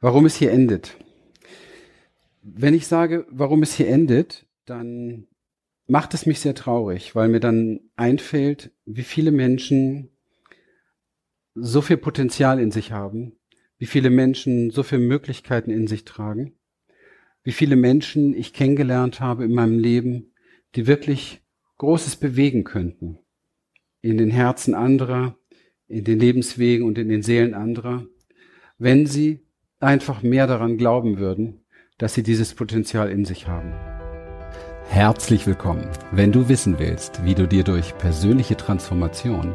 warum es hier endet. Wenn ich sage, warum es hier endet, dann macht es mich sehr traurig, weil mir dann einfällt, wie viele Menschen so viel Potenzial in sich haben, wie viele Menschen so viele Möglichkeiten in sich tragen, wie viele Menschen ich kennengelernt habe in meinem Leben, die wirklich Großes bewegen könnten. In den Herzen anderer, in den Lebenswegen und in den Seelen anderer, wenn sie einfach mehr daran glauben würden, dass sie dieses Potenzial in sich haben. Herzlich willkommen. Wenn du wissen willst, wie du dir durch persönliche Transformation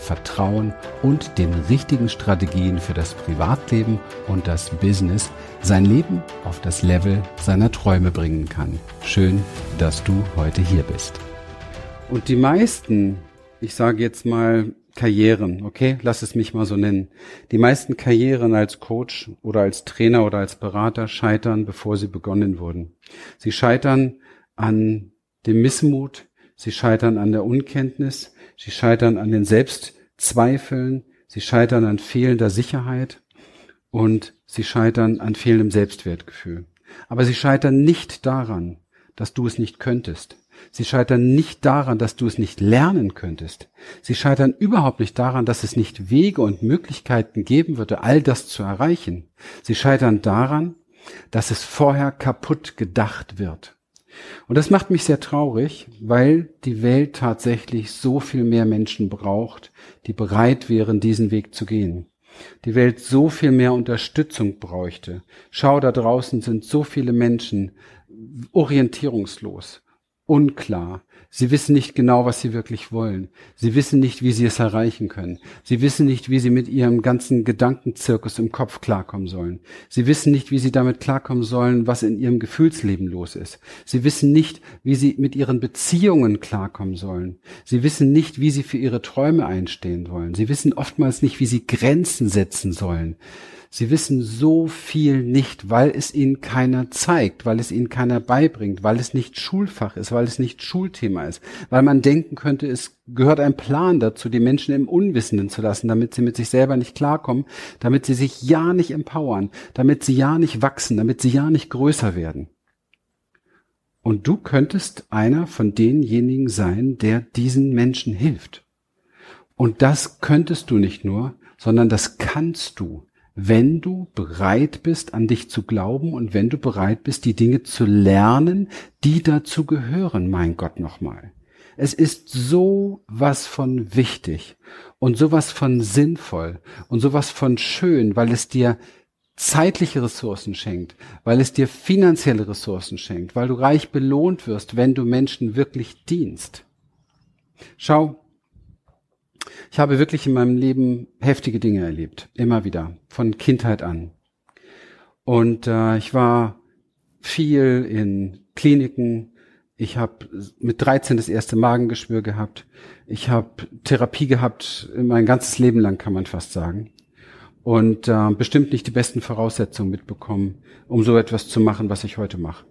Vertrauen und den richtigen Strategien für das Privatleben und das Business sein Leben auf das Level seiner Träume bringen kann. Schön, dass du heute hier bist. Und die meisten, ich sage jetzt mal Karrieren, okay, lass es mich mal so nennen. Die meisten Karrieren als Coach oder als Trainer oder als Berater scheitern, bevor sie begonnen wurden. Sie scheitern an dem Missmut, sie scheitern an der Unkenntnis, sie scheitern an den Selbstzweifeln, sie scheitern an fehlender Sicherheit und sie scheitern an fehlendem Selbstwertgefühl. Aber sie scheitern nicht daran, dass du es nicht könntest. Sie scheitern nicht daran, dass du es nicht lernen könntest. Sie scheitern überhaupt nicht daran, dass es nicht Wege und Möglichkeiten geben würde, all das zu erreichen. Sie scheitern daran, dass es vorher kaputt gedacht wird. Und das macht mich sehr traurig, weil die Welt tatsächlich so viel mehr Menschen braucht, die bereit wären, diesen Weg zu gehen. Die Welt so viel mehr Unterstützung bräuchte. Schau, da draußen sind so viele Menschen orientierungslos unklar. Sie wissen nicht genau, was sie wirklich wollen. Sie wissen nicht, wie sie es erreichen können. Sie wissen nicht, wie sie mit ihrem ganzen Gedankenzirkus im Kopf klarkommen sollen. Sie wissen nicht, wie sie damit klarkommen sollen, was in ihrem Gefühlsleben los ist. Sie wissen nicht, wie sie mit ihren Beziehungen klarkommen sollen. Sie wissen nicht, wie sie für ihre Träume einstehen wollen. Sie wissen oftmals nicht, wie sie Grenzen setzen sollen. Sie wissen so viel nicht, weil es ihnen keiner zeigt, weil es ihnen keiner beibringt, weil es nicht Schulfach ist, weil es nicht Schulthema ist, weil man denken könnte, es gehört ein Plan dazu, die Menschen im Unwissenden zu lassen, damit sie mit sich selber nicht klarkommen, damit sie sich ja nicht empowern, damit sie ja nicht wachsen, damit sie ja nicht größer werden. Und du könntest einer von denjenigen sein, der diesen Menschen hilft. Und das könntest du nicht nur, sondern das kannst du wenn du bereit bist, an dich zu glauben und wenn du bereit bist, die Dinge zu lernen, die dazu gehören, mein Gott nochmal. Es ist so was von wichtig und sowas von sinnvoll und sowas von schön, weil es dir zeitliche Ressourcen schenkt, weil es dir finanzielle Ressourcen schenkt, weil du reich belohnt wirst, wenn du Menschen wirklich dienst. Schau, ich habe wirklich in meinem Leben heftige Dinge erlebt, immer wieder, von Kindheit an. Und äh, ich war viel in Kliniken. Ich habe mit 13 das erste Magengeschwür gehabt. Ich habe Therapie gehabt, mein ganzes Leben lang kann man fast sagen. Und äh, bestimmt nicht die besten Voraussetzungen mitbekommen, um so etwas zu machen, was ich heute mache.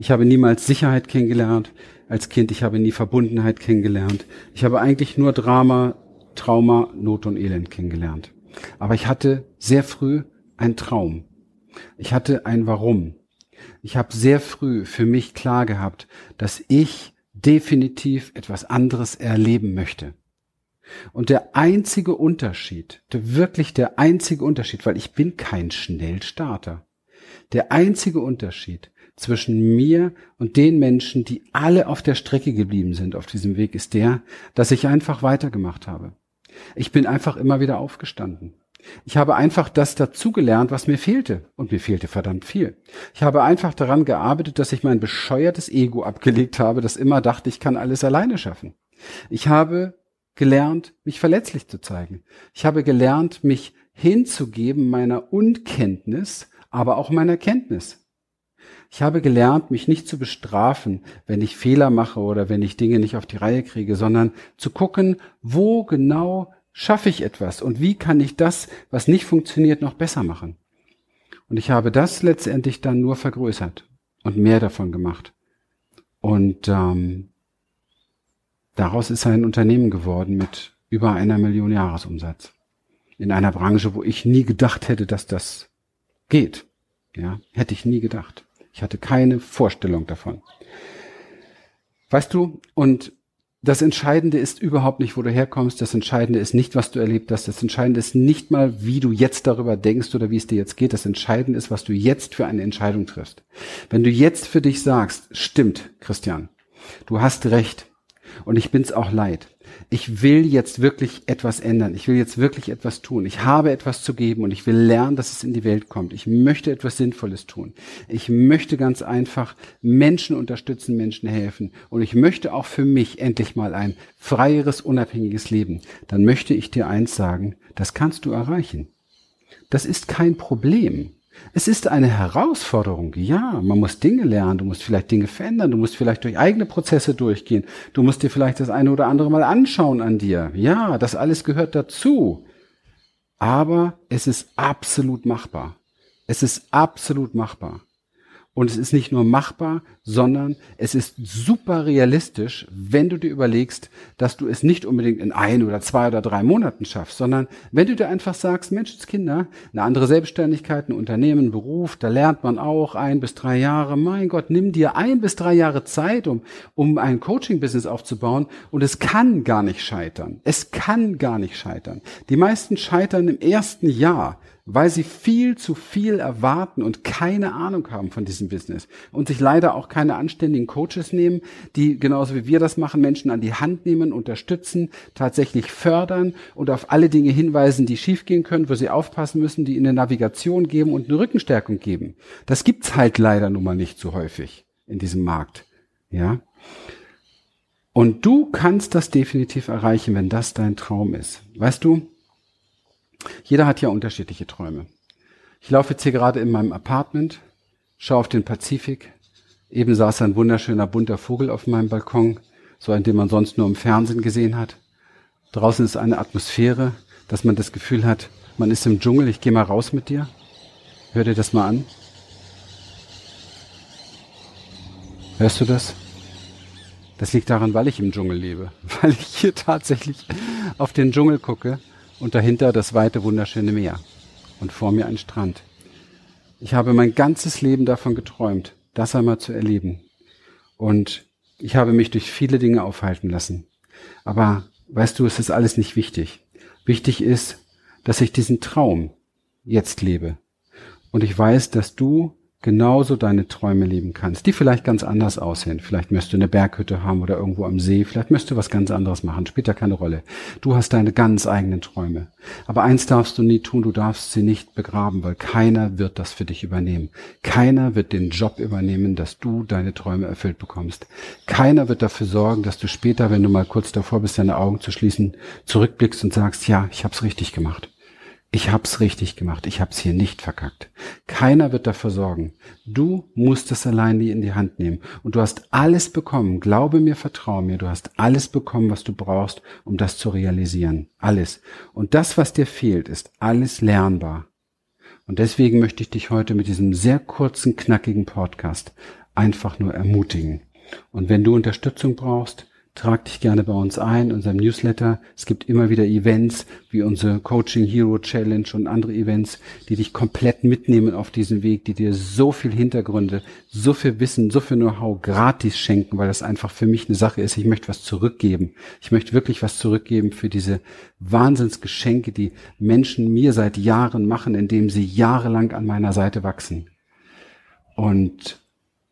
Ich habe niemals Sicherheit kennengelernt als Kind. Ich habe nie Verbundenheit kennengelernt. Ich habe eigentlich nur Drama, Trauma, Not und Elend kennengelernt. Aber ich hatte sehr früh einen Traum. Ich hatte ein Warum. Ich habe sehr früh für mich klar gehabt, dass ich definitiv etwas anderes erleben möchte. Und der einzige Unterschied, der wirklich der einzige Unterschied, weil ich bin kein Schnellstarter, der einzige Unterschied zwischen mir und den Menschen, die alle auf der Strecke geblieben sind auf diesem Weg, ist der, dass ich einfach weitergemacht habe. Ich bin einfach immer wieder aufgestanden. Ich habe einfach das dazugelernt, was mir fehlte. Und mir fehlte verdammt viel. Ich habe einfach daran gearbeitet, dass ich mein bescheuertes Ego abgelegt habe, das immer dachte, ich kann alles alleine schaffen. Ich habe gelernt, mich verletzlich zu zeigen. Ich habe gelernt, mich hinzugeben meiner Unkenntnis, aber auch meiner Kenntnis. Ich habe gelernt, mich nicht zu bestrafen, wenn ich Fehler mache oder wenn ich Dinge nicht auf die Reihe kriege, sondern zu gucken, wo genau schaffe ich etwas und wie kann ich das, was nicht funktioniert, noch besser machen. Und ich habe das letztendlich dann nur vergrößert und mehr davon gemacht. Und ähm, daraus ist ein Unternehmen geworden mit über einer Million Jahresumsatz. In einer Branche, wo ich nie gedacht hätte, dass das geht. Ja, hätte ich nie gedacht. Ich hatte keine Vorstellung davon. Weißt du, und das Entscheidende ist überhaupt nicht, wo du herkommst. Das Entscheidende ist nicht, was du erlebt hast. Das Entscheidende ist nicht mal, wie du jetzt darüber denkst oder wie es dir jetzt geht. Das Entscheidende ist, was du jetzt für eine Entscheidung triffst. Wenn du jetzt für dich sagst, stimmt, Christian, du hast recht und ich bin's auch leid ich will jetzt wirklich etwas ändern. Ich will jetzt wirklich etwas tun. Ich habe etwas zu geben und ich will lernen, dass es in die Welt kommt. Ich möchte etwas Sinnvolles tun. Ich möchte ganz einfach Menschen unterstützen, Menschen helfen. Und ich möchte auch für mich endlich mal ein freieres, unabhängiges Leben. Dann möchte ich dir eins sagen, das kannst du erreichen. Das ist kein Problem. Es ist eine Herausforderung, ja. Man muss Dinge lernen, du musst vielleicht Dinge verändern, du musst vielleicht durch eigene Prozesse durchgehen, du musst dir vielleicht das eine oder andere mal anschauen an dir. Ja, das alles gehört dazu. Aber es ist absolut machbar. Es ist absolut machbar. Und es ist nicht nur machbar, sondern es ist super realistisch, wenn du dir überlegst, dass du es nicht unbedingt in ein oder zwei oder drei Monaten schaffst, sondern wenn du dir einfach sagst, Menschenskinder, eine andere Selbstständigkeit, ein Unternehmen, ein Beruf, da lernt man auch ein bis drei Jahre. Mein Gott, nimm dir ein bis drei Jahre Zeit, um, um ein Coaching-Business aufzubauen und es kann gar nicht scheitern. Es kann gar nicht scheitern. Die meisten scheitern im ersten Jahr weil sie viel zu viel erwarten und keine Ahnung haben von diesem Business und sich leider auch keine anständigen Coaches nehmen, die genauso wie wir das machen, Menschen an die Hand nehmen, unterstützen, tatsächlich fördern und auf alle Dinge hinweisen, die schiefgehen können, wo sie aufpassen müssen, die ihnen Navigation geben und eine Rückenstärkung geben. Das gibt's halt leider nun mal nicht so häufig in diesem Markt. Ja. Und du kannst das definitiv erreichen, wenn das dein Traum ist. Weißt du, jeder hat ja unterschiedliche Träume. Ich laufe jetzt hier gerade in meinem Apartment, schaue auf den Pazifik. Eben saß ein wunderschöner bunter Vogel auf meinem Balkon, so ein, den man sonst nur im Fernsehen gesehen hat. Draußen ist eine Atmosphäre, dass man das Gefühl hat, man ist im Dschungel, ich gehe mal raus mit dir. Hör dir das mal an. Hörst du das? Das liegt daran, weil ich im Dschungel lebe, weil ich hier tatsächlich auf den Dschungel gucke und dahinter das weite, wunderschöne Meer und vor mir ein Strand. Ich habe mein ganzes Leben davon geträumt, das einmal zu erleben. Und ich habe mich durch viele Dinge aufhalten lassen. Aber weißt du, es ist alles nicht wichtig. Wichtig ist, dass ich diesen Traum jetzt lebe. Und ich weiß, dass du genauso deine Träume leben kannst, die vielleicht ganz anders aussehen. Vielleicht möchtest du eine Berghütte haben oder irgendwo am See, vielleicht möchtest du was ganz anderes machen, spielt ja keine Rolle. Du hast deine ganz eigenen Träume. Aber eins darfst du nie tun, du darfst sie nicht begraben, weil keiner wird das für dich übernehmen. Keiner wird den Job übernehmen, dass du deine Träume erfüllt bekommst. Keiner wird dafür sorgen, dass du später, wenn du mal kurz davor bist, deine Augen zu schließen, zurückblickst und sagst, ja, ich hab's richtig gemacht ich hab's richtig gemacht, ich hab's hier nicht verkackt. Keiner wird dafür sorgen. Du musst es alleine in die Hand nehmen. Und du hast alles bekommen. Glaube mir, vertraue mir. Du hast alles bekommen, was du brauchst, um das zu realisieren. Alles. Und das, was dir fehlt, ist alles lernbar. Und deswegen möchte ich dich heute mit diesem sehr kurzen, knackigen Podcast einfach nur ermutigen. Und wenn du Unterstützung brauchst, Trag dich gerne bei uns ein, unserem Newsletter. Es gibt immer wieder Events wie unsere Coaching Hero Challenge und andere Events, die dich komplett mitnehmen auf diesen Weg, die dir so viel Hintergründe, so viel Wissen, so viel Know-how gratis schenken, weil das einfach für mich eine Sache ist. Ich möchte was zurückgeben. Ich möchte wirklich was zurückgeben für diese Wahnsinnsgeschenke, die Menschen mir seit Jahren machen, indem sie jahrelang an meiner Seite wachsen. Und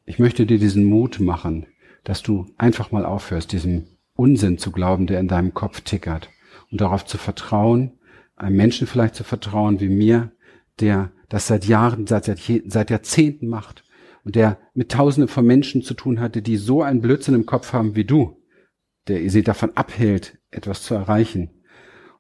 ich möchte dir diesen Mut machen, dass du einfach mal aufhörst, diesem Unsinn zu glauben, der in deinem Kopf tickert und darauf zu vertrauen, einem Menschen vielleicht zu vertrauen wie mir, der das seit Jahren, seit, seit Jahrzehnten macht und der mit Tausenden von Menschen zu tun hatte, die so einen Blödsinn im Kopf haben wie du, der sie davon abhält, etwas zu erreichen.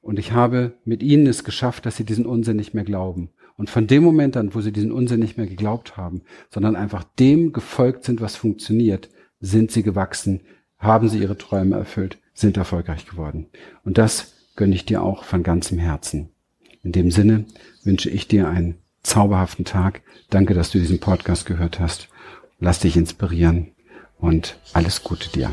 Und ich habe mit ihnen es geschafft, dass sie diesen Unsinn nicht mehr glauben. Und von dem Moment an, wo sie diesen Unsinn nicht mehr geglaubt haben, sondern einfach dem gefolgt sind, was funktioniert, sind sie gewachsen, haben sie ihre Träume erfüllt, sind erfolgreich geworden. Und das gönne ich dir auch von ganzem Herzen. In dem Sinne wünsche ich dir einen zauberhaften Tag. Danke, dass du diesen Podcast gehört hast. Lass dich inspirieren und alles Gute dir.